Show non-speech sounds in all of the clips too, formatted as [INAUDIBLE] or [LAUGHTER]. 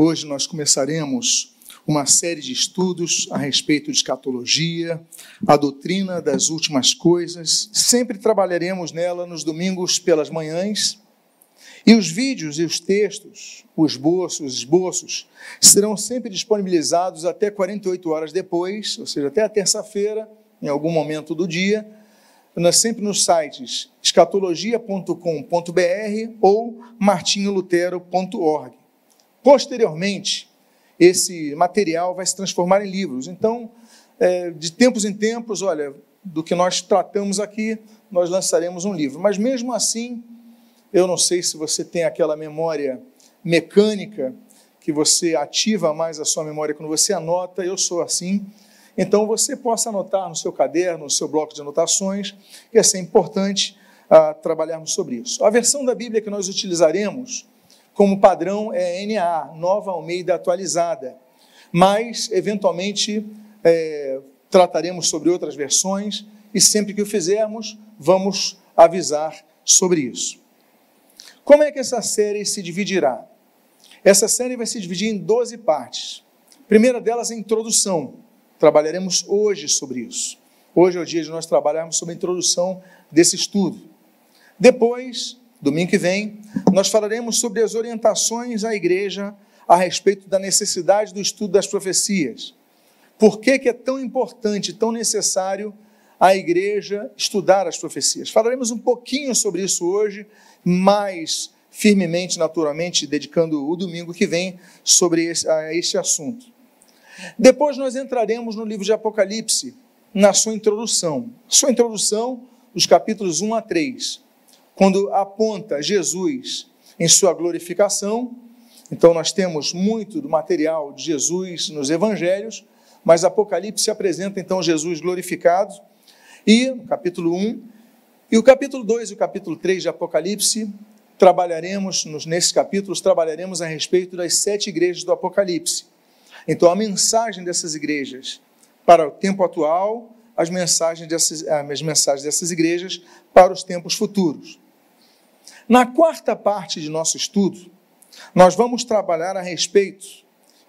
Hoje nós começaremos uma série de estudos a respeito de escatologia, a doutrina das últimas coisas. Sempre trabalharemos nela nos domingos pelas manhãs. E os vídeos e os textos, os esboços, os esboços, serão sempre disponibilizados até 48 horas depois, ou seja, até a terça-feira, em algum momento do dia, sempre nos sites escatologia.com.br ou martinholutero.org. Posteriormente, esse material vai se transformar em livros. Então, é, de tempos em tempos, olha, do que nós tratamos aqui, nós lançaremos um livro. Mas mesmo assim, eu não sei se você tem aquela memória mecânica que você ativa mais a sua memória quando você anota, eu sou assim. Então você possa anotar no seu caderno, no seu bloco de anotações, que é sempre importante ah, trabalharmos sobre isso. A versão da Bíblia que nós utilizaremos como padrão é NA, Nova Almeida Atualizada, mas eventualmente é, trataremos sobre outras versões e sempre que o fizermos, vamos avisar sobre isso. Como é que essa série se dividirá? Essa série vai se dividir em 12 partes. Primeira delas é a introdução. Trabalharemos hoje sobre isso. Hoje é o dia de nós trabalharmos sobre a introdução desse estudo. Depois, domingo que vem, nós falaremos sobre as orientações à igreja a respeito da necessidade do estudo das profecias. Por que, que é tão importante, tão necessário a igreja estudar as profecias? Falaremos um pouquinho sobre isso hoje, mais firmemente, naturalmente, dedicando o domingo que vem sobre esse, a este assunto. Depois nós entraremos no livro de Apocalipse, na sua introdução. Sua introdução, os capítulos 1 a 3, quando aponta Jesus em sua glorificação. Então nós temos muito do material de Jesus nos evangelhos, mas Apocalipse apresenta então Jesus glorificado. E no capítulo 1 e o capítulo 2 e o capítulo 3 de Apocalipse, trabalharemos, nesses capítulos, trabalharemos a respeito das sete igrejas do Apocalipse. Então, a mensagem dessas igrejas para o tempo atual, as mensagens dessas, as mensagens dessas igrejas para os tempos futuros. Na quarta parte de nosso estudo, nós vamos trabalhar a respeito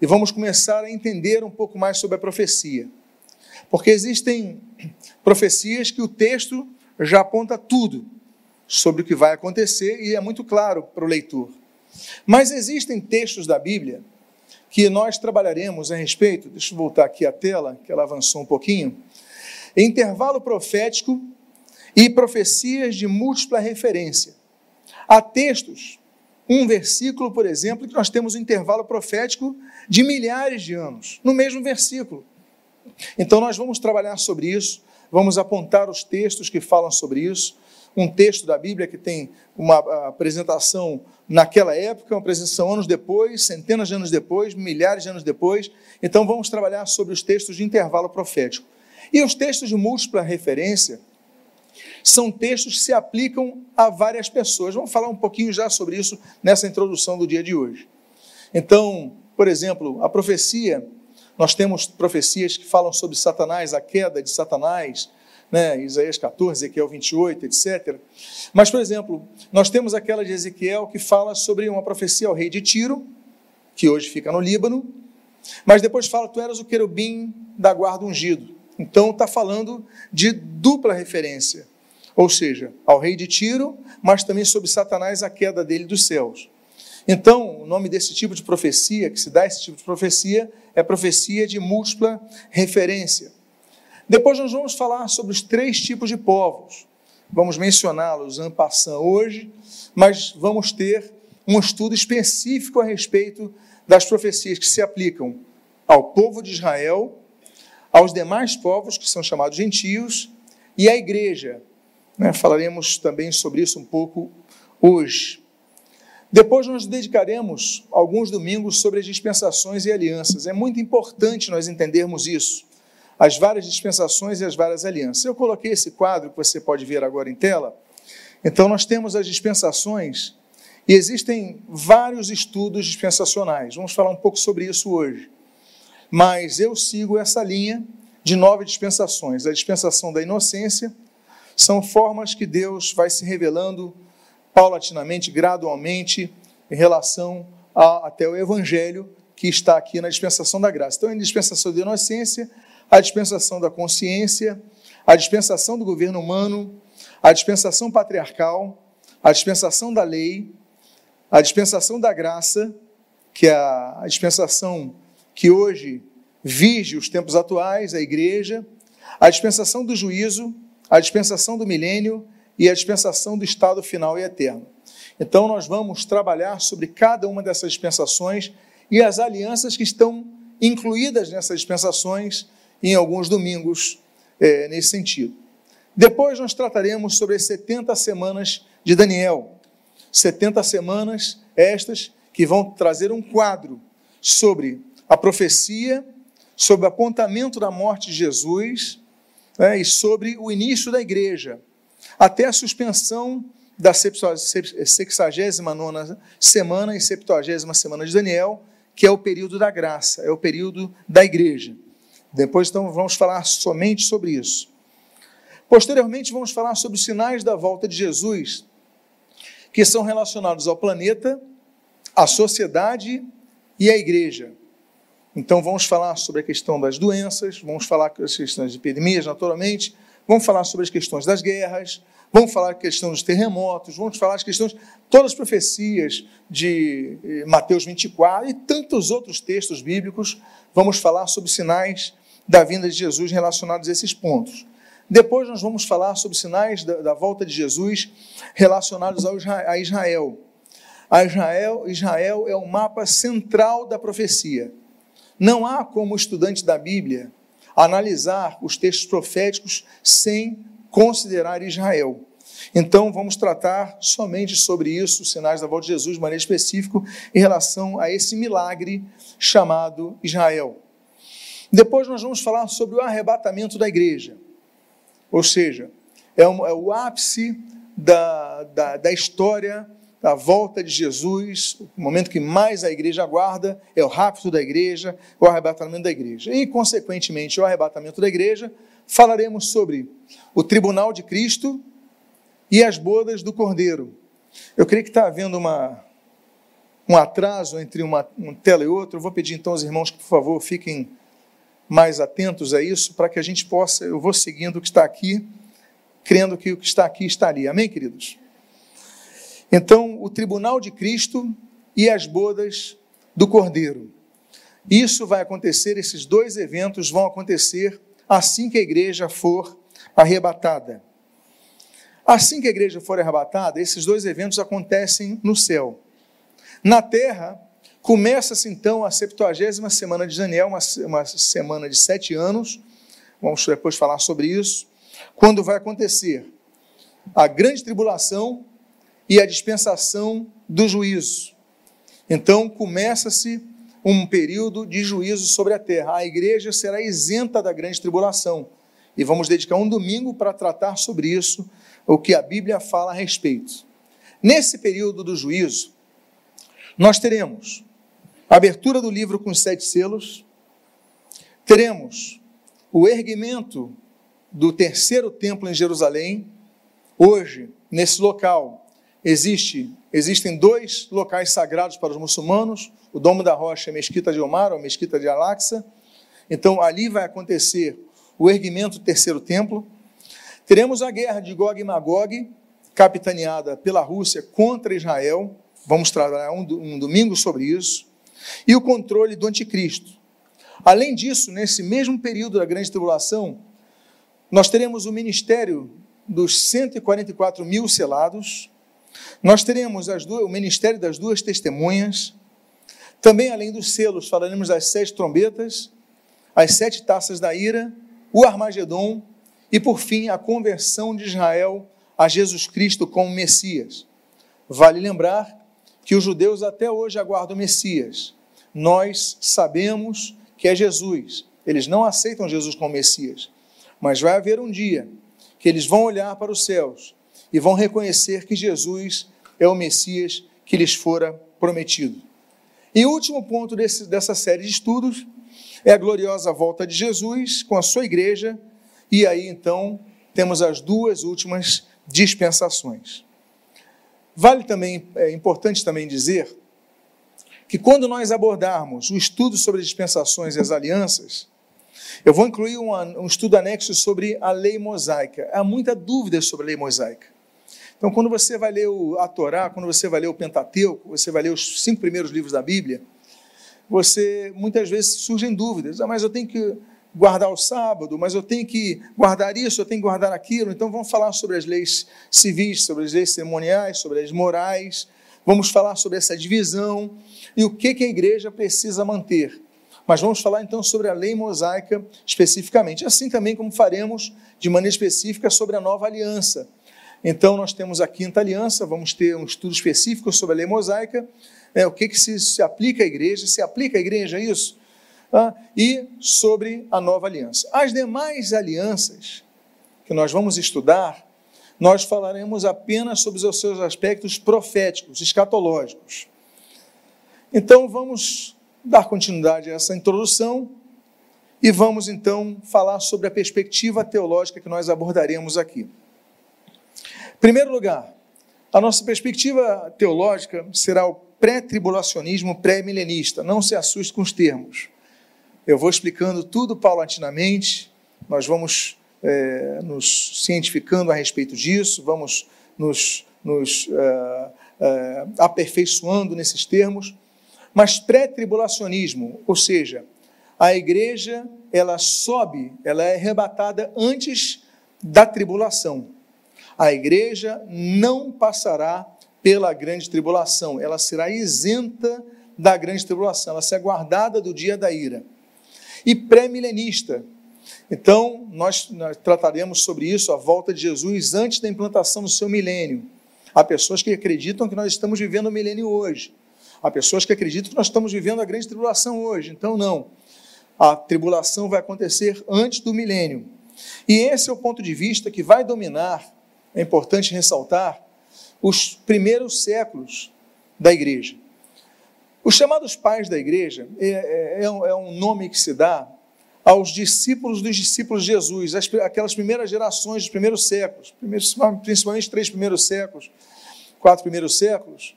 e vamos começar a entender um pouco mais sobre a profecia. Porque existem profecias que o texto já aponta tudo sobre o que vai acontecer e é muito claro para o leitor. Mas existem textos da Bíblia que nós trabalharemos a respeito, deixa eu voltar aqui a tela, que ela avançou um pouquinho, intervalo profético e profecias de múltipla referência. Há textos, um versículo, por exemplo, que nós temos um intervalo profético de milhares de anos, no mesmo versículo. Então nós vamos trabalhar sobre isso, vamos apontar os textos que falam sobre isso. Um texto da Bíblia que tem uma apresentação naquela época, uma apresentação anos depois, centenas de anos depois, milhares de anos depois. Então vamos trabalhar sobre os textos de intervalo profético. E os textos de múltipla referência são textos que se aplicam a várias pessoas. Vamos falar um pouquinho já sobre isso nessa introdução do dia de hoje. Então, por exemplo, a profecia nós temos profecias que falam sobre Satanás, a queda de Satanás, né? Isaías 14, Ezequiel 28, etc. Mas, por exemplo, nós temos aquela de Ezequiel que fala sobre uma profecia ao rei de Tiro, que hoje fica no Líbano, mas depois fala: Tu eras o querubim da guarda ungido. Então, está falando de dupla referência, ou seja, ao rei de Tiro, mas também sobre Satanás, a queda dele dos céus. Então, o nome desse tipo de profecia, que se dá esse tipo de profecia, é profecia de múltipla referência. Depois nós vamos falar sobre os três tipos de povos. Vamos mencioná-los en passant hoje, mas vamos ter um estudo específico a respeito das profecias que se aplicam ao povo de Israel, aos demais povos que são chamados gentios e à igreja. Né? Falaremos também sobre isso um pouco hoje. Depois nós dedicaremos alguns domingos sobre as dispensações e alianças. É muito importante nós entendermos isso. As várias dispensações e as várias alianças. Eu coloquei esse quadro que você pode ver agora em tela. Então nós temos as dispensações e existem vários estudos dispensacionais. Vamos falar um pouco sobre isso hoje. Mas eu sigo essa linha de nove dispensações. A dispensação da inocência são formas que Deus vai se revelando paulatinamente, gradualmente, em relação a, até o Evangelho, que está aqui na dispensação da graça. Então, a dispensação da inocência, a dispensação da consciência, a dispensação do governo humano, a dispensação patriarcal, a dispensação da lei, a dispensação da graça, que é a dispensação que hoje vige os tempos atuais, a igreja, a dispensação do juízo, a dispensação do milênio e a dispensação do estado final e eterno. Então, nós vamos trabalhar sobre cada uma dessas dispensações e as alianças que estão incluídas nessas dispensações em alguns domingos é, nesse sentido. Depois, nós trataremos sobre as 70 semanas de Daniel. 70 semanas estas que vão trazer um quadro sobre a profecia, sobre o apontamento da morte de Jesus né, e sobre o início da igreja, até a suspensão da 69 semana e 70 semana de Daniel, que é o período da graça, é o período da igreja. Depois, então, vamos falar somente sobre isso. Posteriormente, vamos falar sobre os sinais da volta de Jesus, que são relacionados ao planeta, à sociedade e à igreja. Então, vamos falar sobre a questão das doenças, vamos falar sobre as questões de epidemias, naturalmente, vamos falar sobre as questões das guerras, vamos falar a questão dos terremotos, vamos falar as questões, todas as profecias de eh, Mateus 24 e tantos outros textos bíblicos, vamos falar sobre sinais da vinda de Jesus relacionados a esses pontos. Depois nós vamos falar sobre sinais da, da volta de Jesus relacionados ao, a Israel. A Israel. Israel é o mapa central da profecia. Não há como estudante da Bíblia analisar os textos proféticos sem considerar Israel. Então, vamos tratar somente sobre isso, os sinais da volta de Jesus, de maneira específica, em relação a esse milagre chamado Israel. Depois, nós vamos falar sobre o arrebatamento da igreja, ou seja, é, é o ápice da, da, da história da volta de Jesus, o momento que mais a igreja aguarda é o rapto da igreja, o arrebatamento da igreja. E, consequentemente, o arrebatamento da igreja, falaremos sobre o tribunal de Cristo e as bodas do Cordeiro. Eu creio que está havendo uma, um atraso entre uma, uma tela e outra. Eu vou pedir então aos irmãos que, por favor, fiquem mais atentos a isso, para que a gente possa, eu vou seguindo o que está aqui, crendo que o que está aqui estaria. Amém, queridos? Então, o tribunal de Cristo e as bodas do Cordeiro. Isso vai acontecer, esses dois eventos vão acontecer assim que a igreja for arrebatada. Assim que a igreja for arrebatada, esses dois eventos acontecem no céu. Na terra, começa-se então a 70 semana de Daniel, uma, uma semana de sete anos. Vamos depois falar sobre isso. Quando vai acontecer a grande tribulação e a dispensação do juízo. Então começa-se um período de juízo sobre a terra. A igreja será isenta da grande tribulação. E vamos dedicar um domingo para tratar sobre isso, o que a Bíblia fala a respeito. Nesse período do juízo, nós teremos a abertura do livro com os sete selos, teremos o erguimento do terceiro templo em Jerusalém. Hoje, nesse local, existe, existem dois locais sagrados para os muçulmanos: o Domo da Rocha e a Mesquita de Omar, ou a Mesquita de Al-Aqsa. Então, ali vai acontecer o erguimento do terceiro templo. Teremos a guerra de Gog e Magog, capitaneada pela Rússia contra Israel. Vamos trabalhar um domingo sobre isso. E o controle do anticristo. Além disso, nesse mesmo período da grande tribulação, nós teremos o ministério dos 144 mil selados, nós teremos duas, o ministério das duas testemunhas. Também, além dos selos, falaremos das sete trombetas, as sete taças da ira, o Armagedon e, por fim, a conversão de Israel a Jesus Cristo como Messias. Vale lembrar que os judeus até hoje aguardam o Messias. Nós sabemos que é Jesus. Eles não aceitam Jesus como Messias. Mas vai haver um dia que eles vão olhar para os céus e vão reconhecer que Jesus é o Messias que lhes fora prometido. E o último ponto desse, dessa série de estudos é a gloriosa volta de Jesus com a sua igreja, e aí então temos as duas últimas dispensações. Vale também, é importante também dizer que quando nós abordarmos o estudo sobre as dispensações e as alianças, eu vou incluir um, um estudo anexo sobre a lei mosaica. Há muita dúvida sobre a lei mosaica. Então, quando você vai ler a Torá, quando você vai ler o Pentateuco, você vai ler os cinco primeiros livros da Bíblia, você muitas vezes surgem dúvidas. Ah, mas eu tenho que guardar o sábado, mas eu tenho que guardar isso, eu tenho que guardar aquilo. Então vamos falar sobre as leis civis, sobre as leis cerimoniais, sobre as morais. Vamos falar sobre essa divisão e o que, que a igreja precisa manter. Mas vamos falar então sobre a lei mosaica especificamente, assim também como faremos de maneira específica sobre a nova aliança. Então nós temos a quinta aliança, vamos ter um estudo específico sobre a lei mosaica, é, o que, que se, se aplica à igreja, se aplica à igreja isso? Tá? e sobre a nova aliança. As demais alianças que nós vamos estudar, nós falaremos apenas sobre os seus aspectos proféticos, escatológicos. Então vamos dar continuidade a essa introdução e vamos então falar sobre a perspectiva teológica que nós abordaremos aqui. Primeiro lugar, a nossa perspectiva teológica será o pré-tribulacionismo pré-milenista. Não se assuste com os termos. Eu vou explicando tudo paulatinamente, nós vamos é, nos cientificando a respeito disso, vamos nos, nos é, é, aperfeiçoando nesses termos. Mas pré-tribulacionismo, ou seja, a igreja ela sobe, ela é arrebatada antes da tribulação. A igreja não passará pela grande tribulação, ela será isenta da grande tribulação, ela será guardada do dia da ira e pré-milenista. Então, nós, nós, trataremos sobre isso, a volta de Jesus antes da implantação do seu milênio. Há pessoas que acreditam que nós estamos vivendo o milênio hoje. Há pessoas que acreditam que nós estamos vivendo a grande tribulação hoje. Então, não. A tribulação vai acontecer antes do milênio. E esse é o ponto de vista que vai dominar, é importante ressaltar, os primeiros séculos da igreja. Os chamados pais da igreja é, é, é, um, é um nome que se dá aos discípulos dos discípulos de Jesus, aquelas primeiras gerações dos primeiros séculos, principalmente os três primeiros séculos, quatro primeiros séculos,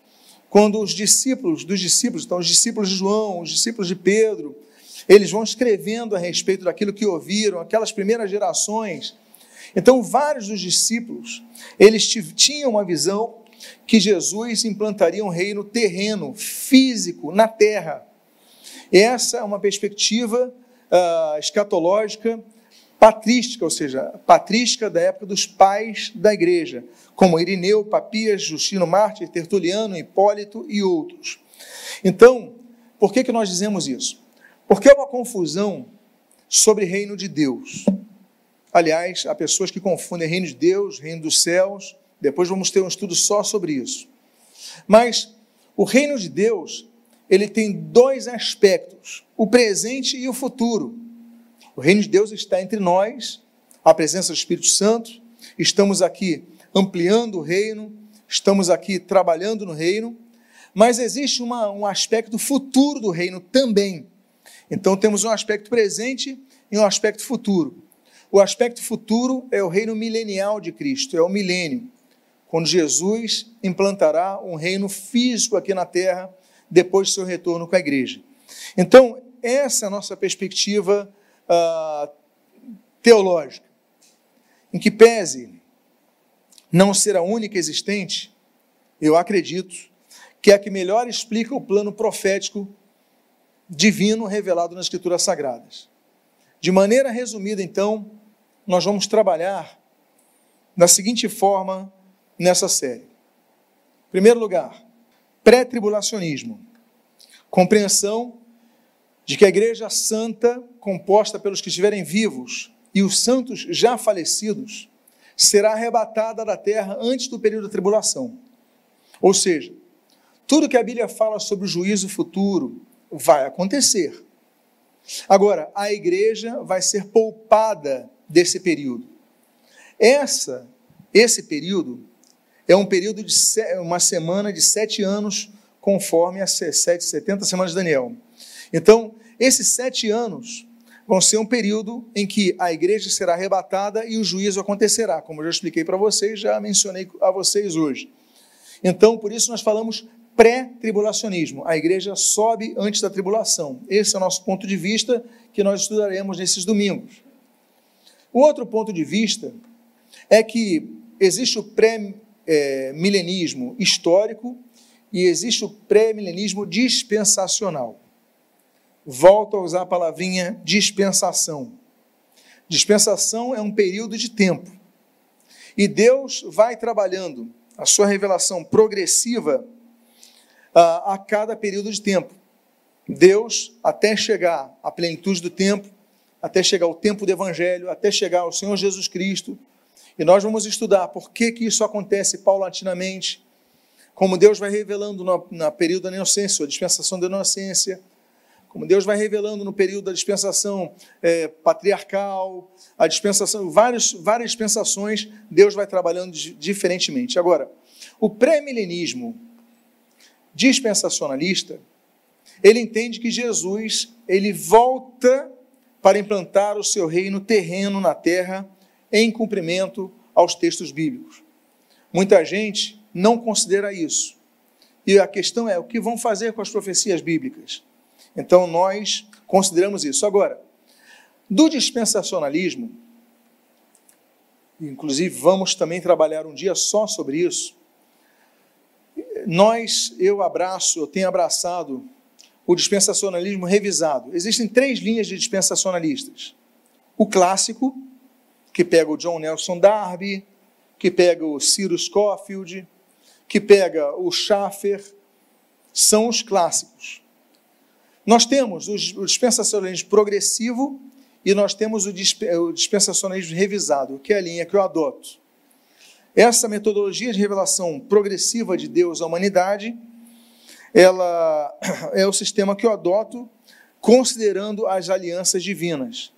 quando os discípulos dos discípulos, então os discípulos de João, os discípulos de Pedro, eles vão escrevendo a respeito daquilo que ouviram, aquelas primeiras gerações. Então, vários dos discípulos, eles tinham uma visão que Jesus implantaria um reino terreno, físico, na terra. Essa é uma perspectiva uh, escatológica patrística, ou seja, patrística da época dos pais da igreja, como Irineu, Papias, Justino Mártir, Tertuliano, Hipólito e outros. Então, por que, que nós dizemos isso? Porque é uma confusão sobre reino de Deus. Aliás, há pessoas que confundem reino de Deus, reino dos céus, depois vamos ter um estudo só sobre isso. Mas o reino de Deus, ele tem dois aspectos: o presente e o futuro. O reino de Deus está entre nós, a presença do Espírito Santo. Estamos aqui ampliando o reino, estamos aqui trabalhando no reino, mas existe uma, um aspecto futuro do reino também. Então temos um aspecto presente e um aspecto futuro. O aspecto futuro é o reino milenial de Cristo, é o milênio quando Jesus implantará um reino físico aqui na terra, depois do seu retorno com a igreja. Então, essa é a nossa perspectiva uh, teológica, em que pese não ser a única existente, eu acredito que é a que melhor explica o plano profético divino revelado nas Escrituras Sagradas. De maneira resumida, então, nós vamos trabalhar da seguinte forma nessa série. Em primeiro lugar, pré-tribulacionismo. Compreensão de que a igreja santa, composta pelos que estiverem vivos e os santos já falecidos, será arrebatada da terra antes do período da tribulação. Ou seja, tudo que a Bíblia fala sobre o juízo futuro vai acontecer. Agora, a igreja vai ser poupada desse período. Essa, esse período é um período de uma semana de sete anos, conforme as sete, 70 semanas de Daniel. Então, esses sete anos vão ser um período em que a igreja será arrebatada e o juízo acontecerá, como eu já expliquei para vocês, já mencionei a vocês hoje. Então, por isso nós falamos pré-tribulacionismo. A igreja sobe antes da tribulação. Esse é o nosso ponto de vista que nós estudaremos nesses domingos. O outro ponto de vista é que existe o pré-milenismo histórico e existe o pré-milenismo dispensacional. Volto a usar a palavrinha dispensação. Dispensação é um período de tempo. E Deus vai trabalhando a sua revelação progressiva uh, a cada período de tempo. Deus, até chegar à plenitude do tempo, até chegar ao tempo do Evangelho, até chegar ao Senhor Jesus Cristo, e nós vamos estudar por que, que isso acontece paulatinamente, como Deus vai revelando no, no período da inocência, a dispensação da inocência, como Deus vai revelando no período da dispensação é, patriarcal, a dispensação, várias, várias dispensações, Deus vai trabalhando diferentemente. Agora, o pré-milenismo dispensacionalista, ele entende que Jesus ele volta para implantar o seu reino terreno na terra em cumprimento aos textos bíblicos. Muita gente não considera isso. E a questão é: o que vão fazer com as profecias bíblicas? Então nós consideramos isso. Agora, do dispensacionalismo, inclusive vamos também trabalhar um dia só sobre isso. Nós, eu abraço, eu tenho abraçado o dispensacionalismo revisado. Existem três linhas de dispensacionalistas: o clássico, que pega o John Nelson Darby, que pega o Cyrus Scofield, que pega o Schaffer, são os clássicos. Nós temos o dispensacionalismo progressivo e nós temos o dispensacionalismo revisado, que é a linha que eu adoto. Essa metodologia de revelação progressiva de Deus à humanidade, ela [CLEARS THROAT] é o sistema que eu adoto considerando as alianças divinas.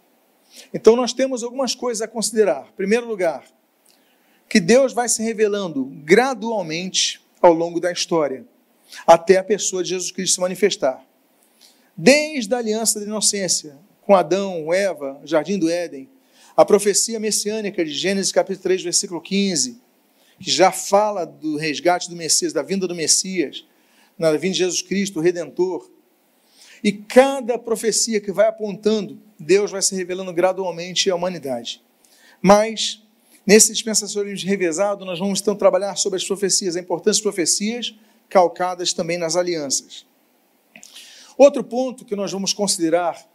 Então nós temos algumas coisas a considerar. Em primeiro lugar, que Deus vai se revelando gradualmente ao longo da história, até a pessoa de Jesus Cristo se manifestar. Desde a aliança da inocência, com Adão, Eva, Jardim do Éden, a profecia messiânica de Gênesis capítulo 3, versículo 15, que já fala do resgate do Messias, da vinda do Messias, na vinda de Jesus Cristo, o Redentor. E cada profecia que vai apontando, Deus vai se revelando gradualmente à humanidade. Mas, nesse dispensacionalismo revezado, nós vamos então trabalhar sobre as profecias, a importância das profecias, calcadas também nas alianças. Outro ponto que nós vamos considerar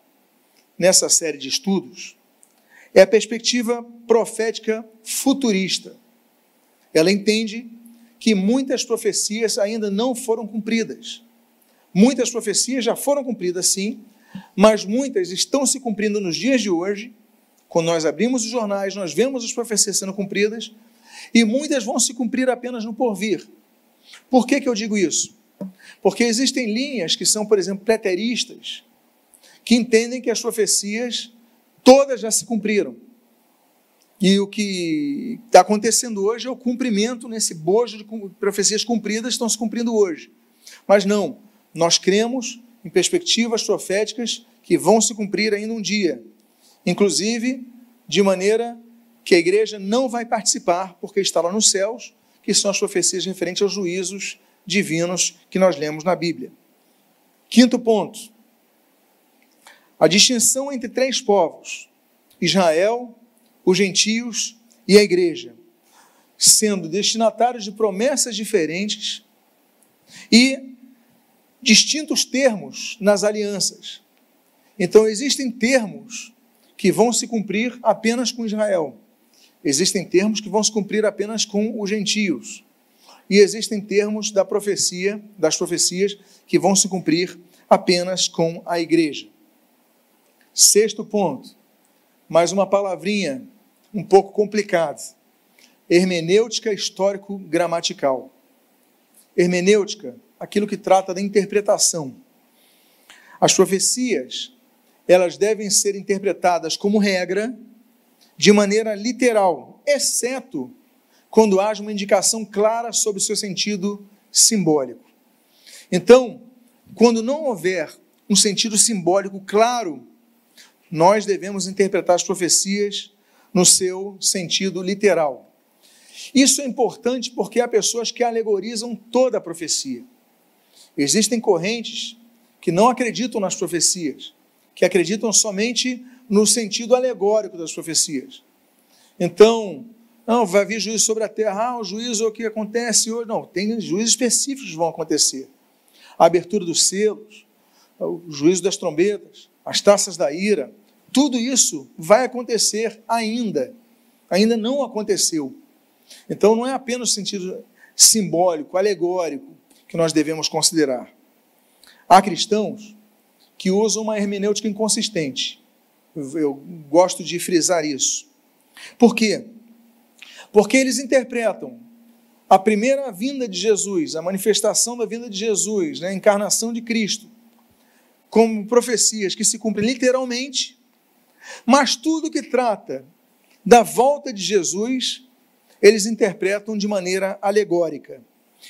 nessa série de estudos é a perspectiva profética futurista. Ela entende que muitas profecias ainda não foram cumpridas. Muitas profecias já foram cumpridas, sim, mas muitas estão se cumprindo nos dias de hoje. Quando nós abrimos os jornais, nós vemos as profecias sendo cumpridas, e muitas vão se cumprir apenas no porvir. Por que, que eu digo isso? Porque existem linhas que são, por exemplo, preteristas, que entendem que as profecias todas já se cumpriram. E o que está acontecendo hoje é o cumprimento nesse bojo de profecias cumpridas estão se cumprindo hoje. Mas não, nós cremos em perspectivas proféticas que vão se cumprir ainda um dia. Inclusive, de maneira que a igreja não vai participar, porque está lá nos céus, que são as profecias referentes aos juízos divinos que nós lemos na Bíblia. Quinto ponto: a distinção entre três povos: Israel, os gentios e a igreja, sendo destinatários de promessas diferentes e distintos termos nas alianças. Então, existem termos que vão se cumprir apenas com Israel. Existem termos que vão se cumprir apenas com os gentios e existem termos da profecia, das profecias, que vão se cumprir apenas com a igreja. Sexto ponto, mais uma palavrinha um pouco complicada. Hermenêutica histórico-gramatical. Hermenêutica, aquilo que trata da interpretação. As profecias, elas devem ser interpretadas como regra, de maneira literal, exceto quando haja uma indicação clara sobre o seu sentido simbólico. Então, quando não houver um sentido simbólico claro, nós devemos interpretar as profecias no seu sentido literal. Isso é importante porque há pessoas que alegorizam toda a profecia. Existem correntes que não acreditam nas profecias, que acreditam somente no sentido alegórico das profecias. Então, não, vai vir juízo sobre a terra, ah, o juízo é o que acontece hoje. Não, tem juízos específicos que vão acontecer. A abertura dos selos, o juízo das trombetas, as taças da ira, tudo isso vai acontecer ainda. Ainda não aconteceu. Então, não é apenas o sentido simbólico, alegórico, que nós devemos considerar. Há cristãos que usam uma hermenêutica inconsistente. Eu gosto de frisar isso. Por quê? Porque eles interpretam a primeira vinda de Jesus, a manifestação da vinda de Jesus, né, a encarnação de Cristo, como profecias que se cumprem literalmente, mas tudo que trata da volta de Jesus, eles interpretam de maneira alegórica.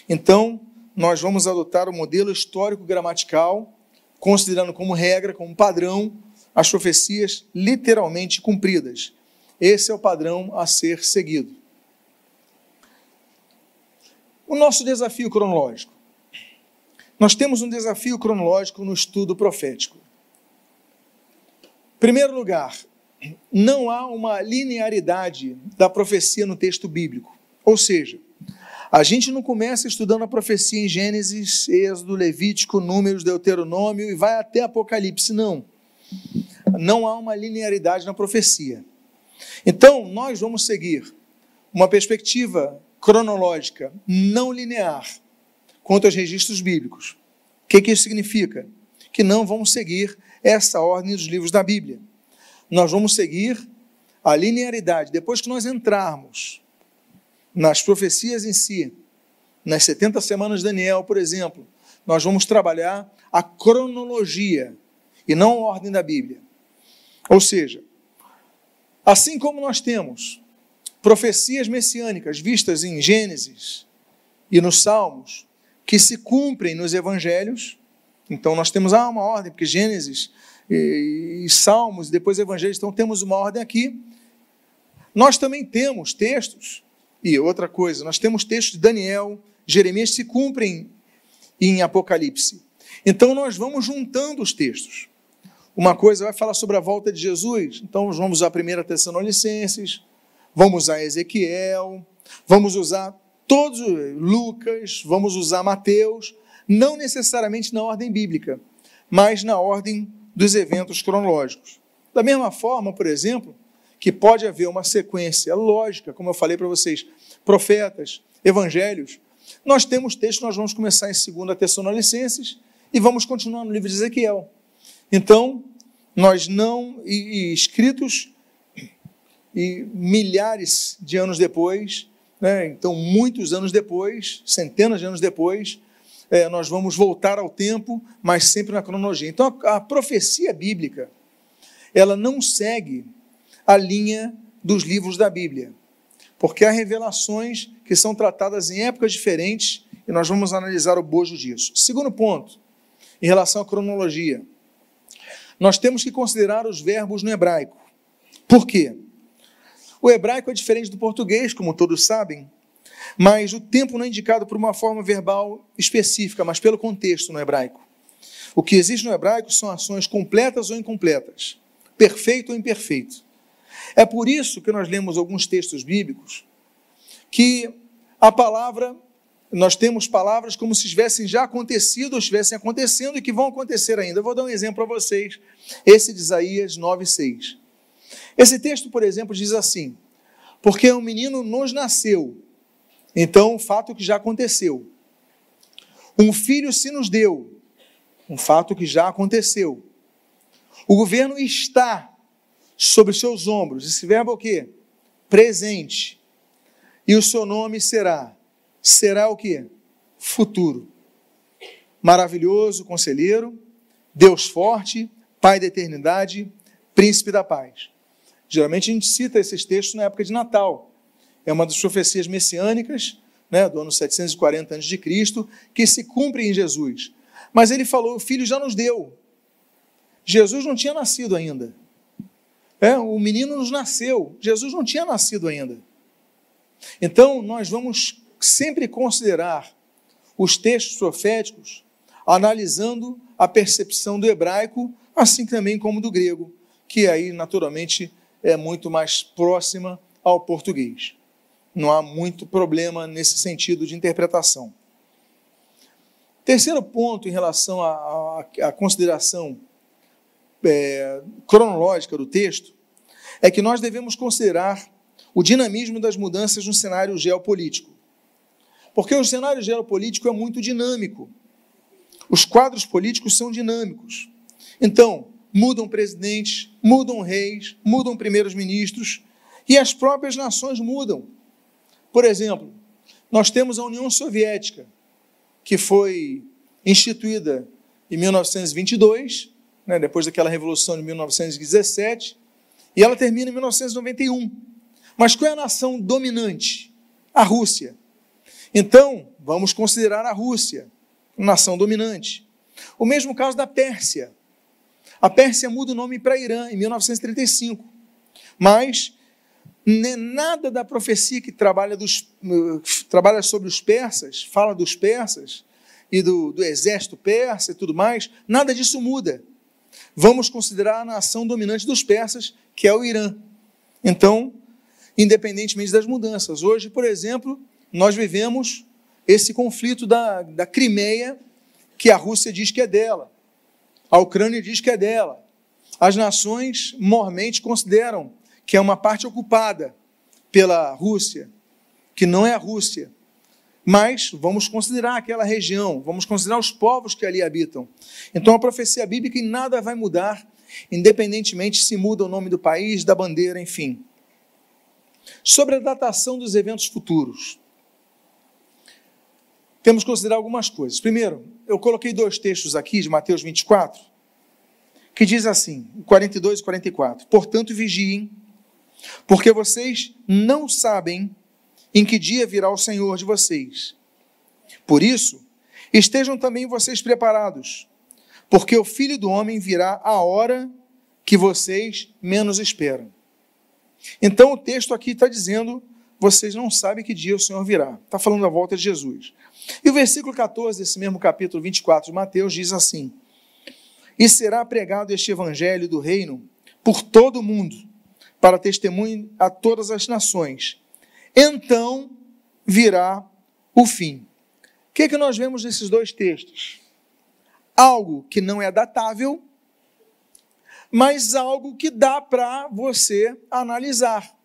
Então, nós vamos adotar o modelo histórico-gramatical, considerando como regra, como padrão, as profecias literalmente cumpridas. Esse é o padrão a ser seguido. O nosso desafio cronológico. Nós temos um desafio cronológico no estudo profético. Primeiro lugar, não há uma linearidade da profecia no texto bíblico. Ou seja, a gente não começa estudando a profecia em Gênesis, Êxodo, Levítico, Números, Deuteronômio e vai até Apocalipse. Não. Não há uma linearidade na profecia. Então, nós vamos seguir uma perspectiva cronológica não linear quanto aos registros bíblicos. O que, que isso significa? Que não vamos seguir essa ordem dos livros da Bíblia. Nós vamos seguir a linearidade. Depois que nós entrarmos nas profecias em si, nas 70 semanas de Daniel, por exemplo, nós vamos trabalhar a cronologia e não a ordem da Bíblia. Ou seja, assim como nós temos profecias messiânicas vistas em Gênesis e nos Salmos, que se cumprem nos evangelhos, então nós temos ah, uma ordem, porque Gênesis e, e Salmos, depois Evangelhos, então temos uma ordem aqui. Nós também temos textos e outra coisa, nós temos textos de Daniel, Jeremias se cumprem em Apocalipse. Então nós vamos juntando os textos. Uma coisa vai falar sobre a volta de Jesus, então vamos usar a primeira Tessalonicenses, vamos usar Ezequiel, vamos usar todos Lucas, vamos usar Mateus, não necessariamente na ordem bíblica, mas na ordem dos eventos cronológicos. Da mesma forma, por exemplo, que pode haver uma sequência lógica, como eu falei para vocês, profetas, evangelhos. Nós temos texto, nós vamos começar em 2 Tessalonicenses e vamos continuar no livro de Ezequiel. Então, nós não, e, e escritos e milhares de anos depois, né, então muitos anos depois, centenas de anos depois, é, nós vamos voltar ao tempo, mas sempre na cronologia. Então, a, a profecia bíblica, ela não segue a linha dos livros da Bíblia, porque há revelações que são tratadas em épocas diferentes e nós vamos analisar o bojo disso. Segundo ponto, em relação à cronologia, nós temos que considerar os verbos no hebraico. Por quê? O hebraico é diferente do português, como todos sabem, mas o tempo não é indicado por uma forma verbal específica, mas pelo contexto no hebraico. O que existe no hebraico são ações completas ou incompletas, perfeito ou imperfeito. É por isso que nós lemos alguns textos bíblicos que a palavra, nós temos palavras como se tivessem já acontecido ou estivessem acontecendo e que vão acontecer ainda. Eu vou dar um exemplo para vocês, esse de Isaías 9,6. Esse texto, por exemplo, diz assim: Porque um menino nos nasceu, então um fato que já aconteceu. Um filho se nos deu, um fato que já aconteceu. O governo está sobre seus ombros. Esse verbo é o quê? Presente. E o seu nome será. Será o quê? Futuro. Maravilhoso conselheiro, Deus forte, Pai da eternidade, príncipe da paz. Geralmente a gente cita esses textos na época de Natal. É uma das profecias messiânicas, né, do ano 740 a.C., que se cumpre em Jesus. Mas ele falou: o filho já nos deu. Jesus não tinha nascido ainda. É, o menino nos nasceu, Jesus não tinha nascido ainda. Então, nós vamos sempre considerar os textos proféticos analisando a percepção do hebraico, assim também como do grego, que aí naturalmente é muito mais próxima ao português. Não há muito problema nesse sentido de interpretação. Terceiro ponto em relação à, consideração é, cronológica do texto é que nós devemos considerar o dinamismo das mudanças no cenário geopolítico. Porque o cenário geopolítico é muito dinâmico. Os quadros políticos são dinâmicos. Então, mudam presidentes, mudam reis, mudam primeiros ministros e as próprias nações mudam. Por exemplo, nós temos a União Soviética, que foi instituída em 1922, né, depois daquela revolução de 1917, e ela termina em 1991. Mas qual é a nação dominante? A Rússia. Então, vamos considerar a Rússia nação dominante. O mesmo caso da Pérsia. A Pérsia muda o nome para Irã em 1935. Mas nada da profecia que trabalha, dos, trabalha sobre os persas, fala dos persas e do, do exército persa e tudo mais, nada disso muda. Vamos considerar a nação dominante dos persas, que é o Irã. Então, independentemente das mudanças. Hoje, por exemplo, nós vivemos esse conflito da, da Crimeia, que a Rússia diz que é dela, a Ucrânia diz que é dela. As nações mormente consideram que é uma parte ocupada pela Rússia, que não é a Rússia. Mas vamos considerar aquela região, vamos considerar os povos que ali habitam. Então a profecia bíblica em nada vai mudar, independentemente se muda o nome do país, da bandeira, enfim. Sobre a datação dos eventos futuros, temos que considerar algumas coisas. Primeiro, eu coloquei dois textos aqui de Mateus 24, que diz assim, 42 e 44. Portanto, vigiem, porque vocês não sabem em que dia virá o Senhor de vocês. Por isso, estejam também vocês preparados, porque o Filho do Homem virá a hora que vocês menos esperam. Então, o texto aqui está dizendo: vocês não sabem que dia o Senhor virá. Está falando da volta de Jesus. E o versículo 14 desse mesmo capítulo 24 de Mateus diz assim: E será pregado este evangelho do reino por todo o mundo para testemunho a todas as nações. Então virá o fim. O que, é que nós vemos nesses dois textos? Algo que não é datável, mas algo que dá para você analisar.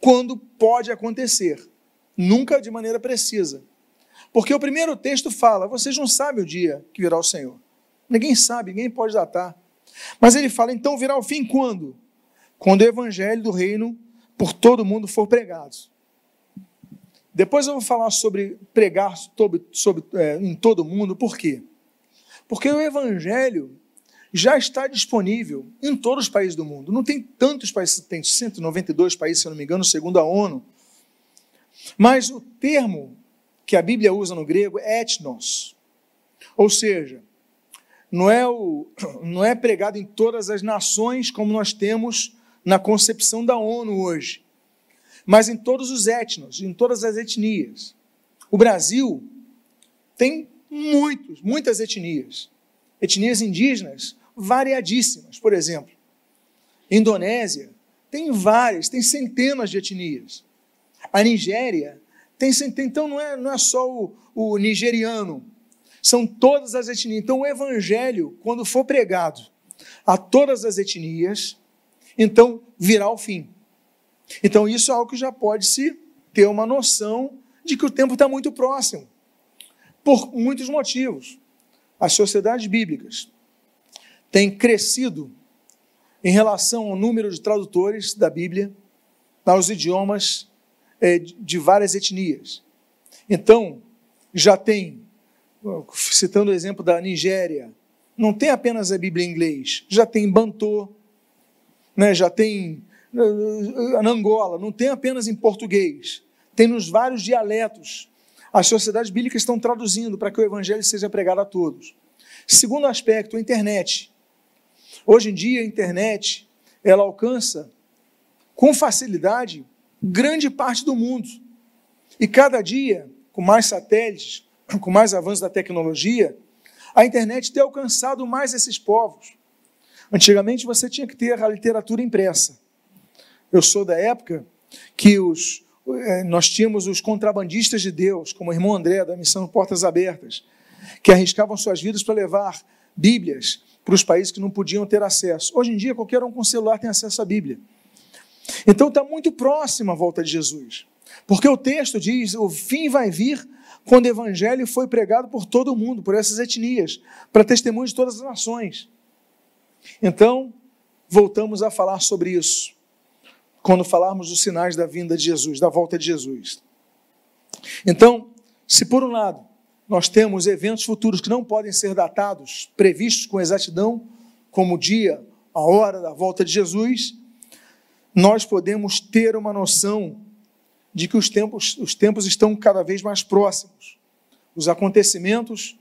Quando pode acontecer, nunca de maneira precisa. Porque o primeiro texto fala: vocês não sabem o dia que virá o Senhor. Ninguém sabe, ninguém pode datar. Mas ele fala: então virá o fim quando? Quando o evangelho do reino por todo mundo for pregado. Depois eu vou falar sobre pregar sobre, sobre, é, em todo mundo, por quê? Porque o evangelho já está disponível em todos os países do mundo. Não tem tantos países, tem 192 países, se eu não me engano, segundo a ONU. Mas o termo que a Bíblia usa no grego é etnos. Ou seja, não é, o, não é pregado em todas as nações como nós temos na concepção da ONU hoje, mas em todos os etnos, em todas as etnias. O Brasil tem muitos, muitas etnias. Etnias indígenas variadíssimas, por exemplo. Indonésia tem várias, tem centenas de etnias. A Nigéria tem centenas, então não é, não é só o, o nigeriano, são todas as etnias. Então o evangelho, quando for pregado a todas as etnias, então virá o fim. Então, isso é algo que já pode se ter uma noção de que o tempo está muito próximo, por muitos motivos. As sociedades bíblicas têm crescido em relação ao número de tradutores da Bíblia aos idiomas é, de várias etnias. Então, já tem, citando o exemplo da Nigéria, não tem apenas a Bíblia em inglês, já tem Bantô, né, já tem na Angola, não tem apenas em português, tem nos vários dialetos. As sociedades bíblicas estão traduzindo para que o evangelho seja pregado a todos. Segundo aspecto, a internet. Hoje em dia, a internet ela alcança com facilidade grande parte do mundo. E cada dia, com mais satélites, [CLEARS THROAT] com mais avanço da tecnologia, a internet tem alcançado mais esses povos. Antigamente você tinha que ter a literatura impressa. Eu sou da época que os, eh, nós tínhamos os contrabandistas de Deus, como o irmão André, da missão Portas Abertas, que arriscavam suas vidas para levar Bíblias para os países que não podiam ter acesso. Hoje em dia, qualquer um com celular tem acesso à Bíblia. Então está muito próxima a volta de Jesus. Porque o texto diz: o fim vai vir quando o evangelho foi pregado por todo o mundo, por essas etnias, para testemunho de todas as nações. Então, voltamos a falar sobre isso, quando falarmos dos sinais da vinda de Jesus, da volta de Jesus. Então, se por um lado nós temos eventos futuros que não podem ser datados, previstos com exatidão, como o dia, a hora da volta de Jesus, nós podemos ter uma noção de que os tempos, os tempos estão cada vez mais próximos. Os acontecimentos,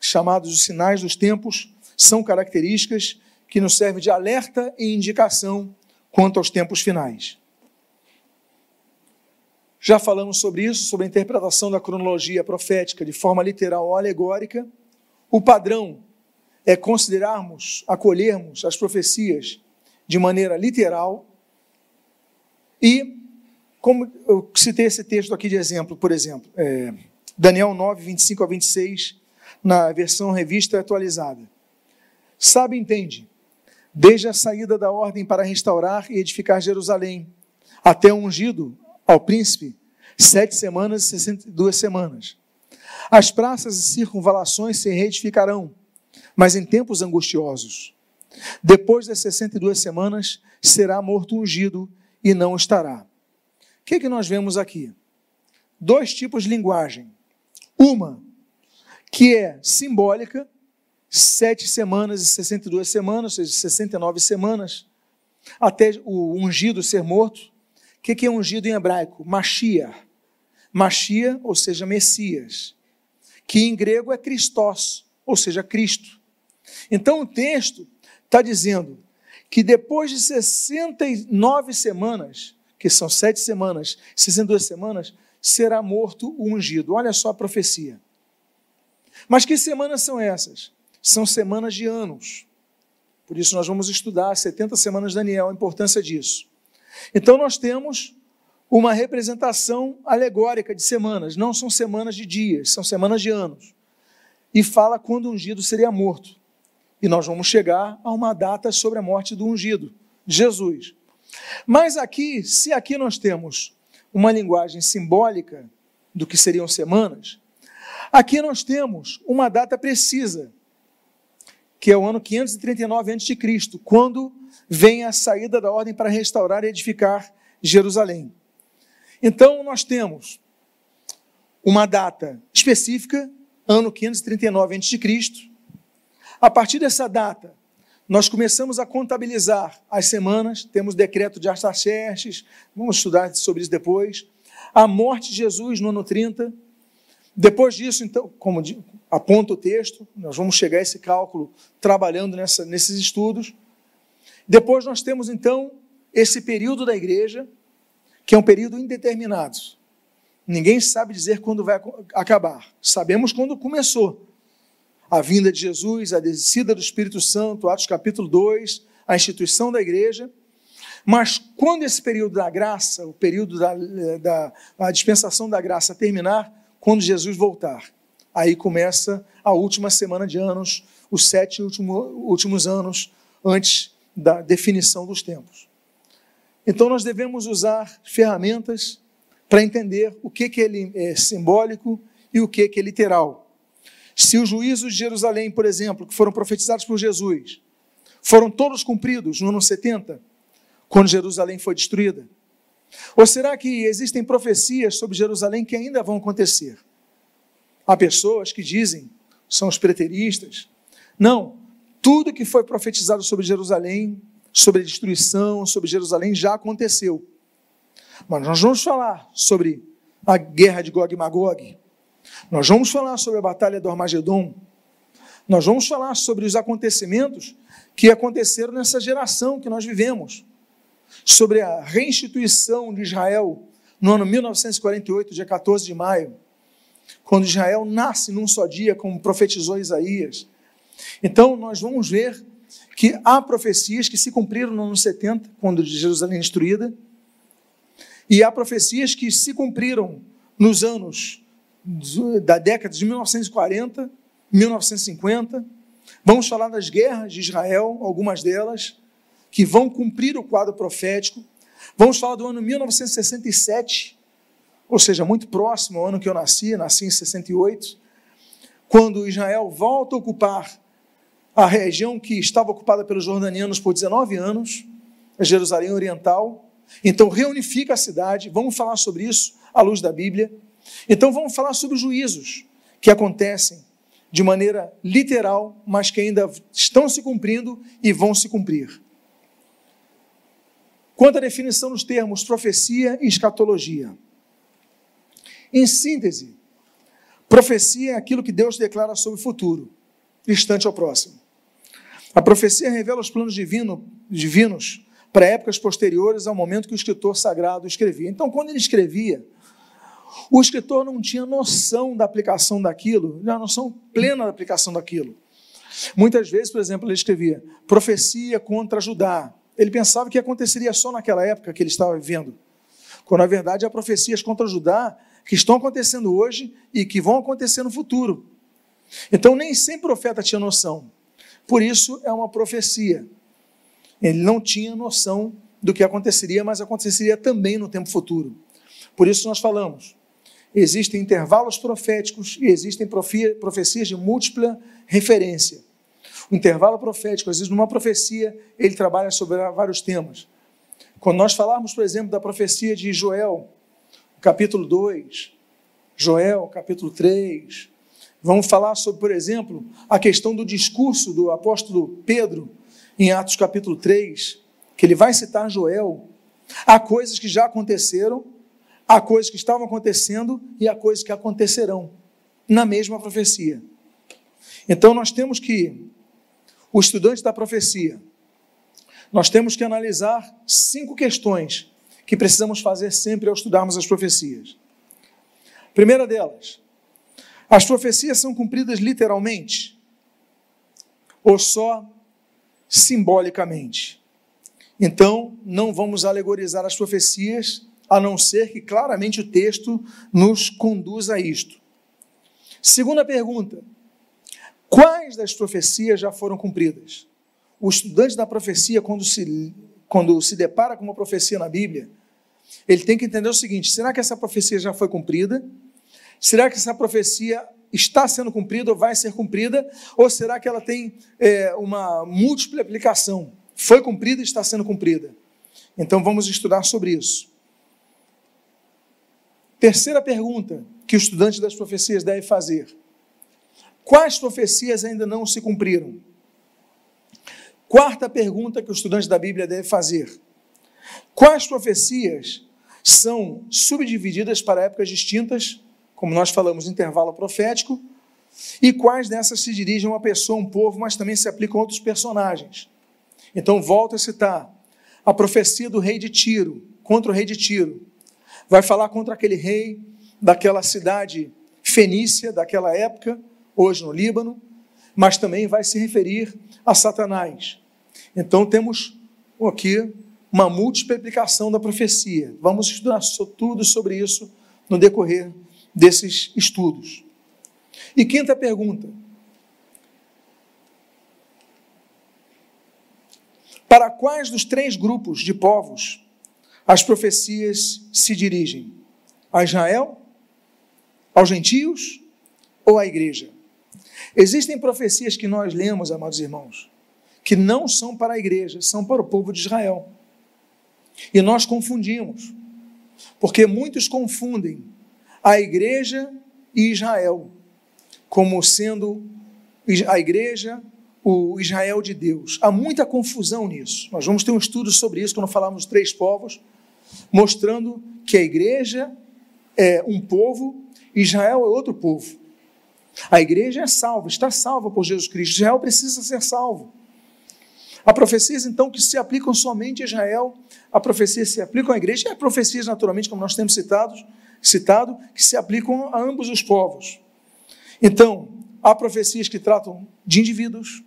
chamados os sinais dos tempos, são características que nos servem de alerta e indicação quanto aos tempos finais. Já falamos sobre isso, sobre a interpretação da cronologia profética de forma literal ou alegórica. O padrão é considerarmos, acolhermos as profecias de maneira literal e como eu citei esse texto aqui de exemplo, por exemplo, é, Daniel 9, 25 a 26, na versão revista atualizada. Sabe, entende, desde a saída da ordem para restaurar e edificar Jerusalém, até o ungido ao príncipe, sete semanas e sessenta e duas semanas. As praças e circunvalações se reedificarão, mas em tempos angustiosos. Depois das sessenta e duas semanas, será morto ungido e não estará que, que nós vemos aqui? Dois tipos de linguagem. Uma que é simbólica, sete semanas e 62 semanas, ou seja, 69 semanas, até o ungido ser morto. O que, é ungido em hebraico? Machia. Machia, ou seja, Messias. Que em grego é Christos, ou seja, Cristo. Então o texto está dizendo que depois de 69 semanas, que são sete semanas, 62 semanas, será morto o ungido. Olha só a profecia. Mas que semanas são essas? São semanas de anos. Por isso nós vamos estudar 70 semanas de Daniel, a importância disso. Então nós temos uma representação alegórica de semanas, não são semanas de dias, são semanas de anos. E fala quando o ungido seria morto. E nós vamos chegar a uma data sobre a morte do ungido, Jesus. Mas aqui, se aqui nós temos uma linguagem simbólica do que seriam semanas, aqui nós temos uma data precisa, que é o ano 539 a.C., quando vem a saída da ordem para restaurar e edificar Jerusalém. Então nós temos uma data específica, ano 539 a.C. A partir dessa data, nós começamos a contabilizar as semanas, temos decreto de Artaxerxes, vamos estudar sobre isso depois. A morte de Jesus no ano 30. Depois disso, então, como aponta o texto, nós vamos chegar a esse cálculo trabalhando nessa, nesses estudos. Depois nós temos, então, esse período da igreja, que é um período indeterminado. Ninguém sabe dizer quando vai acabar. Sabemos quando começou, a vinda de Jesus, a descida do Espírito Santo, Atos capítulo 2, a instituição da igreja. Mas quando esse período da graça, o período da, da dispensação da graça terminar, quando Jesus voltar, aí começa a última semana de anos, os sete último, últimos anos antes da definição dos tempos. Então nós devemos usar ferramentas para entender o que, que ele é simbólico e o que, que é literal. Se os juízos de Jerusalém, por exemplo, que foram profetizados por Jesus, foram todos cumpridos no ano 70, quando Jerusalém foi destruída? Ou será que existem profecias sobre Jerusalém que ainda vão acontecer? Há pessoas que dizem, são os preteristas, não, tudo que foi profetizado sobre Jerusalém, sobre a destruição, sobre Jerusalém, já aconteceu. Mas nós vamos falar sobre a guerra de Gog e Magog, nós vamos falar sobre a batalha do Armagedon. Nós vamos falar sobre os acontecimentos que aconteceram nessa geração que nós vivemos. Sobre a reinstituição de Israel no ano 1948, dia 14 de maio. quando Israel nasce num só dia, como profetizou Isaías. Então, nós vamos ver que há profecias que se cumpriram no ano 70, quando Jerusalém é destruída, e há profecias que se cumpriram nos anos da década de 1940, 1950. Vamos falar das guerras de Israel, algumas delas, que vão cumprir o quadro profético. Vamos falar do ano 1967, ou seja, muito próximo ao ano que eu nasci, nasci em 68, quando Israel volta a ocupar a região que estava ocupada pelos jordanianos por 19 anos, a Jerusalém Oriental. Então reunifica a cidade. Vamos falar sobre isso à luz da Bíblia. Então vamos falar sobre os juízos que acontecem de maneira literal, mas que ainda estão se cumprindo e vão se cumprir. Quanto à definição dos termos profecia e escatologia. Em síntese, profecia é aquilo que Deus declara sobre o futuro, distante ao próximo. A profecia revela os planos divino, divinos para épocas posteriores ao momento que o escritor sagrado escrevia. Então, quando ele escrevia, o escritor não tinha noção da aplicação daquilo, não noção plena da aplicação daquilo. Muitas vezes, por exemplo, ele escrevia profecia contra Judá. Ele pensava que aconteceria só naquela época que ele estava vivendo, quando na verdade há profecias contra Judá que estão acontecendo hoje e que vão acontecer no futuro. Então, nem sempre o profeta tinha noção. Por isso, é uma profecia. Ele não tinha noção do que aconteceria, mas aconteceria também no tempo futuro. Por isso, nós falamos: existem intervalos proféticos e existem profecias de múltipla referência. Intervalo profético, às vezes, numa profecia, ele trabalha sobre vários temas. Quando nós falarmos, por exemplo, da profecia de Joel, capítulo 2, Joel, capítulo 3, vamos falar sobre, por exemplo, a questão do discurso do apóstolo Pedro, em Atos capítulo 3, que ele vai citar Joel. Há coisas que já aconteceram Há coisas que estavam acontecendo e há coisas que acontecerão na mesma profecia. Então nós temos que, o estudante da profecia, nós temos que analisar cinco questões que precisamos fazer sempre ao estudarmos as profecias. Primeira delas, as profecias são cumpridas literalmente ou só simbolicamente? Então, não vamos alegorizar as profecias a não ser que claramente o texto nos conduz a isto. Segunda pergunta: quais das profecias já foram cumpridas? O estudante da profecia, quando se, quando se depara com uma profecia na Bíblia, ele tem que entender o seguinte: será que essa profecia já foi cumprida? Será que essa profecia está sendo cumprida ou vai ser cumprida? Ou será que ela tem é, uma múltipla aplicação? Foi cumprida e está sendo cumprida? Então vamos estudar sobre isso. Terceira pergunta que o estudante das profecias deve fazer: Quais profecias ainda não se cumpriram? Quarta pergunta que o estudante da Bíblia deve fazer: Quais profecias são subdivididas para épocas distintas, como nós falamos, intervalo profético, e quais dessas se dirigem a uma pessoa, um povo, mas também se aplicam a outros personagens? Então, volto a citar a profecia do rei de Tiro, contra o rei de Tiro vai falar contra aquele rei daquela cidade fenícia daquela época, hoje no Líbano, mas também vai se referir a Satanás. Então temos aqui uma multiplicação da profecia. Vamos estudar tudo sobre isso no decorrer desses estudos. E quinta pergunta: Para quais dos três grupos de povos as profecias se dirigem? A Israel? Aos gentios? Ou à igreja? Existem profecias que nós lemos, amados irmãos, que não são para a igreja, são para o povo de Israel. E nós confundimos, porque muitos confundem a igreja e Israel como sendo a igreja o Israel de Deus. Há muita confusão nisso. Nós vamos ter um estudo sobre isso quando falarmos dos três povos mostrando que a igreja é um povo, Israel é outro povo. A igreja é salva, está salva por Jesus Cristo. Israel precisa ser salvo. Há profecias, então, que se aplicam somente a Israel, há profecias que se aplicam à igreja, e há profecias, naturalmente, como nós temos citados, citado, que se aplicam a ambos os povos. Então, há profecias que tratam de indivíduos,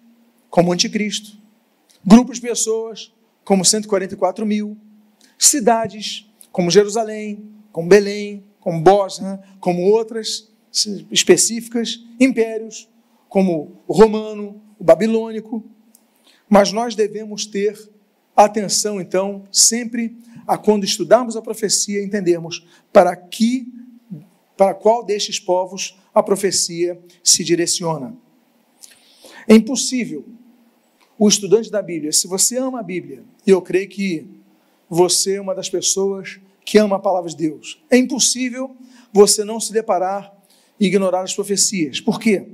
como anticristo, grupos de pessoas, como 144 mil, cidades, como Jerusalém, como Belém, como Bosra, como outras específicas, impérios, como o romano, o babilônico, mas nós devemos ter atenção, então, sempre a quando estudarmos a profecia, entendermos para que, para qual destes povos a profecia se direciona. É impossível o estudante da Bíblia, se você ama a Bíblia, e eu creio que você é uma das pessoas que ama a palavra de Deus, é impossível você não se deparar e ignorar as profecias. Por quê?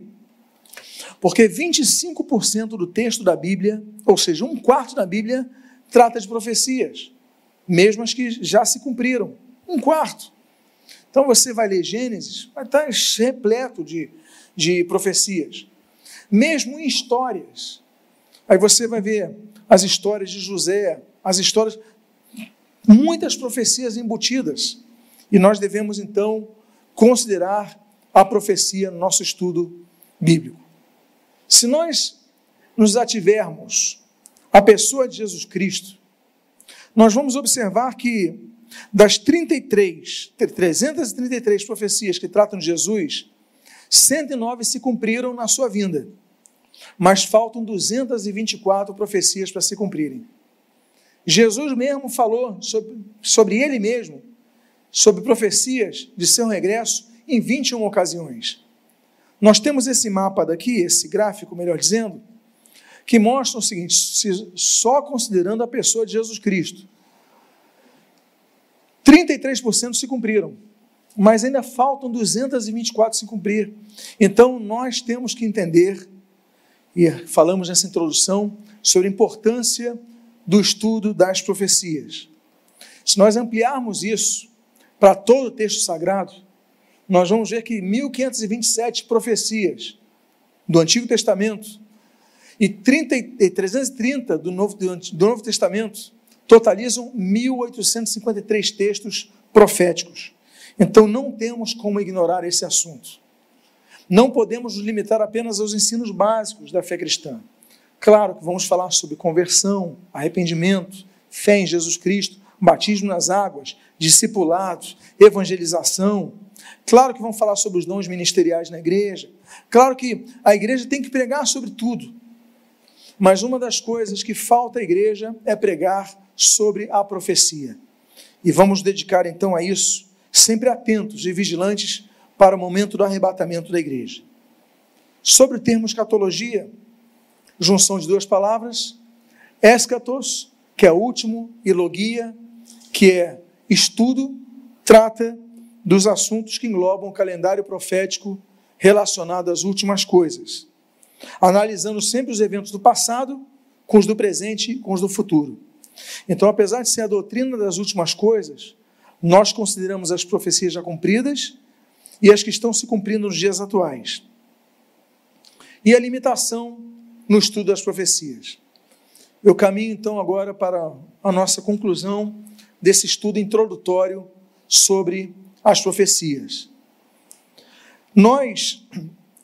Porque 25% do texto da Bíblia, ou seja, um quarto da Bíblia, trata de profecias, mesmo as que já se cumpriram. Um quarto. Então você vai ler Gênesis, vai estar repleto de, de profecias. Mesmo em histórias. Aí você vai ver as histórias de José, as histórias, muitas profecias embutidas. E nós devemos então considerar a profecia no nosso estudo bíblico. Se nós nos ativermos à pessoa de Jesus Cristo, nós vamos observar que das 33, 333 profecias que tratam de Jesus, 109 se cumpriram na sua vinda, mas faltam 224 profecias para se cumprirem. Jesus mesmo falou sobre, sobre ele mesmo, sobre profecias de seu regresso em 21 ocasiões. Nós temos esse mapa daqui, esse gráfico, melhor dizendo, que mostra o seguinte: se, só considerando a pessoa de Jesus Cristo, 33% se cumpriram, mas ainda faltam 224 se cumprir. Então nós temos que entender, e falamos nessa introdução, sobre a importância do estudo das profecias. Se nós ampliarmos isso para todo o texto sagrado, nós vamos ver que 1527 profecias do Antigo Testamento e, 30, e 330 do Novo, do Novo Testamento totalizam 1853 textos proféticos. Então não temos como ignorar esse assunto. Não podemos nos limitar apenas aos ensinos básicos da fé cristã. Claro que vamos falar sobre conversão, arrependimento, fé em Jesus Cristo, batismo nas águas, discipulado, evangelização, Claro que vão falar sobre os dons ministeriais na igreja. Claro que a igreja tem que pregar sobre tudo. Mas uma das coisas que falta à igreja é pregar sobre a profecia. E vamos dedicar então a isso, sempre atentos e vigilantes para o momento do arrebatamento da igreja. Sobre o termo escatologia, junção de duas palavras, escatos, que é último, e logia, que é estudo, trata dos assuntos que englobam o calendário profético relacionado às últimas coisas, analisando sempre os eventos do passado com os do presente e com os do futuro. Então, apesar de ser a doutrina das últimas coisas, nós consideramos as profecias já cumpridas e as que estão se cumprindo nos dias atuais. E a limitação no estudo das profecias. Eu caminho então agora para a nossa conclusão desse estudo introdutório sobre as profecias. Nós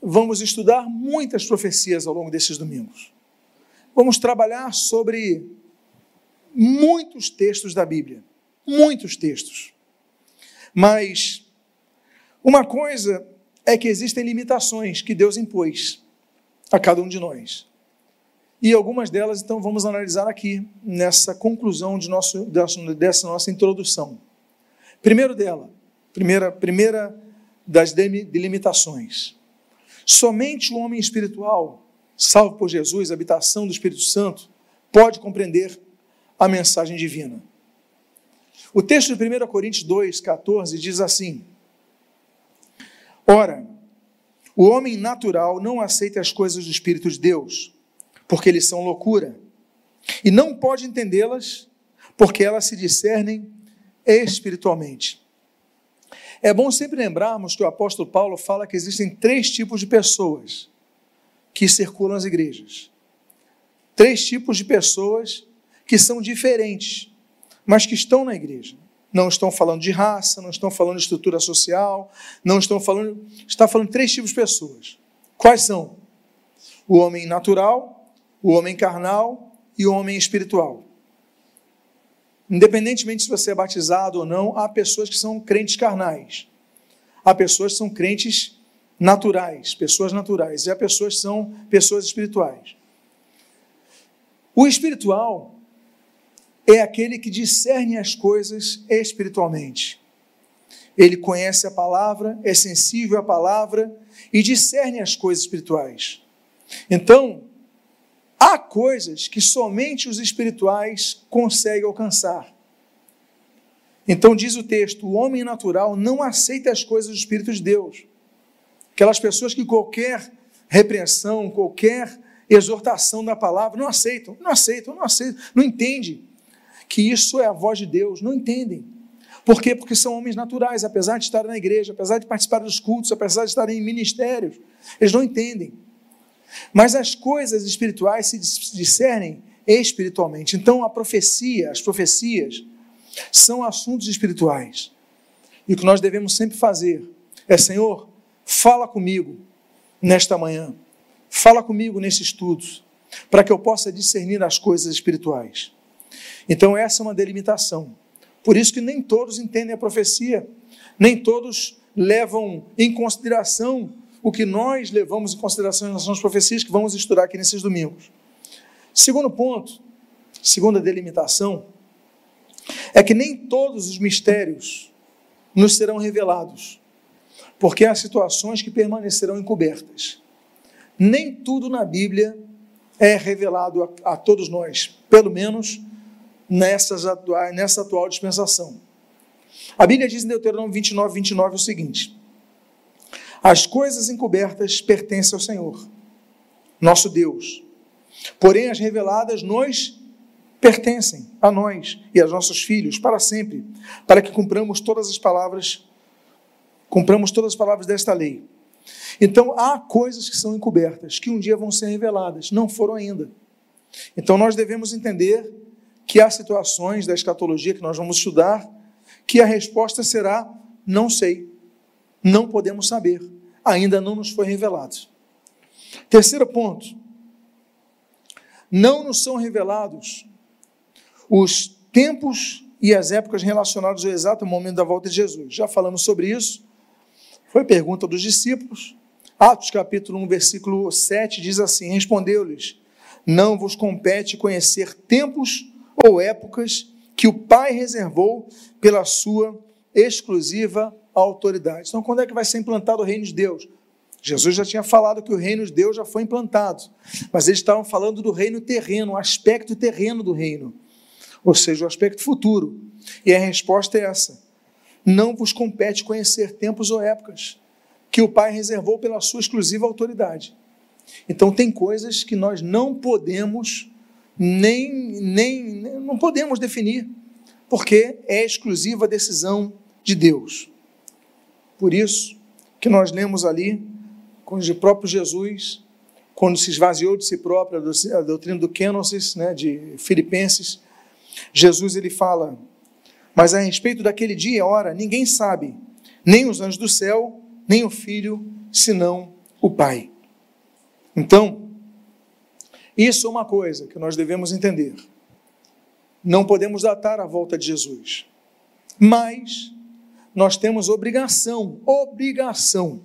vamos estudar muitas profecias ao longo desses domingos. Vamos trabalhar sobre muitos textos da Bíblia, muitos textos. Mas uma coisa é que existem limitações que Deus impôs a cada um de nós. E algumas delas, então, vamos analisar aqui, nessa conclusão de nosso, dessa nossa introdução. Primeiro dela, Primeira, primeira das delimitações. Somente o homem espiritual, salvo por Jesus, habitação do Espírito Santo, pode compreender a mensagem divina. O texto de 1 Coríntios 2, 14 diz assim: Ora, o homem natural não aceita as coisas do Espírito de Deus, porque eles são loucura, e não pode entendê-las, porque elas se discernem espiritualmente. É bom sempre lembrarmos que o apóstolo Paulo fala que existem três tipos de pessoas que circulam as igrejas. Três tipos de pessoas que são diferentes, mas que estão na igreja. não estão falando de raça, não estão falando de estrutura social, não estão falando. Está falando três tipos de pessoas. Quais são? O homem natural, o homem carnal e o homem espiritual. Independentemente se você é batizado ou não, há pessoas que são crentes carnais. Há pessoas que são crentes naturais, pessoas naturais, e há pessoas que são pessoas espirituais. O espiritual é aquele que discerne as coisas espiritualmente. Ele conhece a palavra, é sensível à palavra e discerne as coisas espirituais. Então, há coisas que somente os espirituais conseguem alcançar. Então, diz o texto: o homem natural não aceita as coisas do Espírito de Deus. Aquelas pessoas que qualquer repreensão, qualquer exortação da palavra não aceitam, não aceitam, não aceitam, não entendem que isso é a voz de Deus, não entendem. Por quê? Porque são homens naturais, apesar de estarem na igreja, apesar de participar dos cultos, apesar de estarem em ministérios, eles não entendem. Mas as coisas espirituais se discernem espiritualmente. Então a profecia, as profecias, são assuntos espirituais. E o que nós devemos sempre fazer é, Senhor, fala comigo nesta manhã, fala comigo nesses estudos, para que eu possa discernir as coisas espirituais. Então, essa é uma delimitação. Por isso que nem todos entendem a profecia, nem todos levam em consideração o que nós levamos em consideração relação às profecias que vamos estudar aqui nesses domingos. Segundo ponto, segunda delimitação, é que nem todos os mistérios nos serão revelados, porque há situações que permanecerão encobertas. Nem tudo na Bíblia é revelado a, a todos nós, pelo menos nessas nessa atual dispensação. A Bíblia diz em Deuteronômio 29, 29 o seguinte: As coisas encobertas pertencem ao Senhor, nosso Deus, porém as reveladas nos pertencem a nós e aos nossos filhos para sempre, para que cumpramos todas as palavras, cumpramos todas as palavras desta lei. Então há coisas que são encobertas, que um dia vão ser reveladas, não foram ainda. Então nós devemos entender que há situações da escatologia que nós vamos estudar que a resposta será não sei, não podemos saber, ainda não nos foi revelado. Terceiro ponto, não nos são revelados os tempos e as épocas relacionados ao exato momento da volta de Jesus. Já falamos sobre isso. Foi pergunta dos discípulos. Atos capítulo 1, versículo 7 diz assim: Respondeu-lhes: Não vos compete conhecer tempos ou épocas que o Pai reservou pela sua exclusiva autoridade. Então, quando é que vai ser implantado o reino de Deus? Jesus já tinha falado que o reino de Deus já foi implantado, mas eles estavam falando do reino terreno, o aspecto terreno do reino ou seja, o aspecto futuro. E a resposta é essa: não vos compete conhecer tempos ou épocas que o Pai reservou pela sua exclusiva autoridade. Então tem coisas que nós não podemos nem nem não podemos definir, porque é exclusiva decisão de Deus. Por isso que nós lemos ali quando o próprio Jesus, quando se esvaziou de si próprio a doutrina do Kenosis, né, de Filipenses, Jesus ele fala: Mas a respeito daquele dia e hora, ninguém sabe, nem os anjos do céu, nem o filho, senão o Pai. Então, isso é uma coisa que nós devemos entender. Não podemos datar a volta de Jesus, mas nós temos obrigação, obrigação,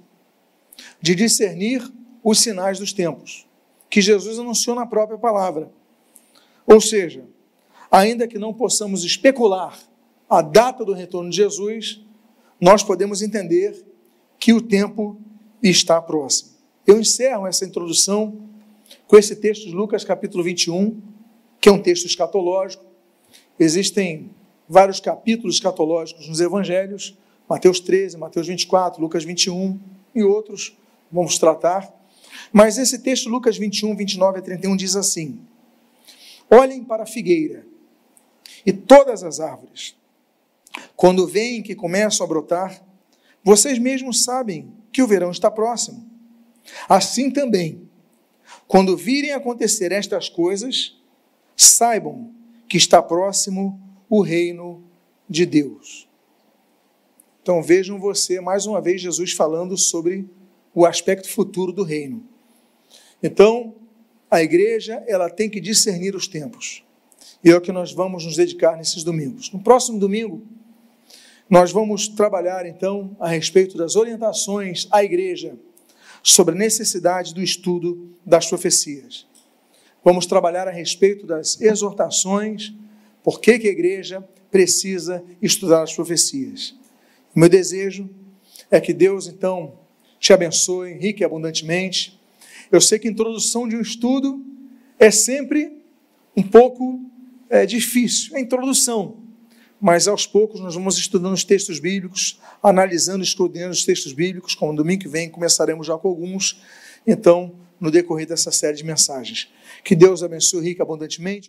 de discernir os sinais dos tempos, que Jesus anunciou na própria palavra. Ou seja, ainda que não possamos especular a data do retorno de Jesus, nós podemos entender que o tempo está próximo. Eu encerro essa introdução com esse texto de Lucas, capítulo 21, que é um texto escatológico. Existem vários capítulos escatológicos nos evangelhos, Mateus 13, Mateus 24, Lucas 21 e outros, vamos tratar. Mas esse texto, Lucas 21, 29 a 31, diz assim: Olhem para a figueira e todas as árvores. Quando veem que começam a brotar, vocês mesmos sabem que o verão está próximo. Assim também, quando virem acontecer estas coisas, saibam que está próximo o reino de Deus. Então vejam você, mais uma vez, Jesus falando sobre o aspecto futuro do reino. Então, a igreja ela tem que discernir os tempos. E é o que nós vamos nos dedicar nesses domingos. No próximo domingo, nós vamos trabalhar então a respeito das orientações à igreja sobre a necessidade do estudo das profecias. Vamos trabalhar a respeito das exortações, por que, que a igreja precisa estudar as profecias. O meu desejo é que Deus então te abençoe rique e abundantemente. Eu sei que a introdução de um estudo é sempre um pouco é, difícil, é a introdução, mas aos poucos nós vamos estudando os textos bíblicos, analisando, estudando os textos bíblicos, como domingo que vem começaremos já com alguns, então, no decorrer dessa série de mensagens. Que Deus abençoe rica abundantemente.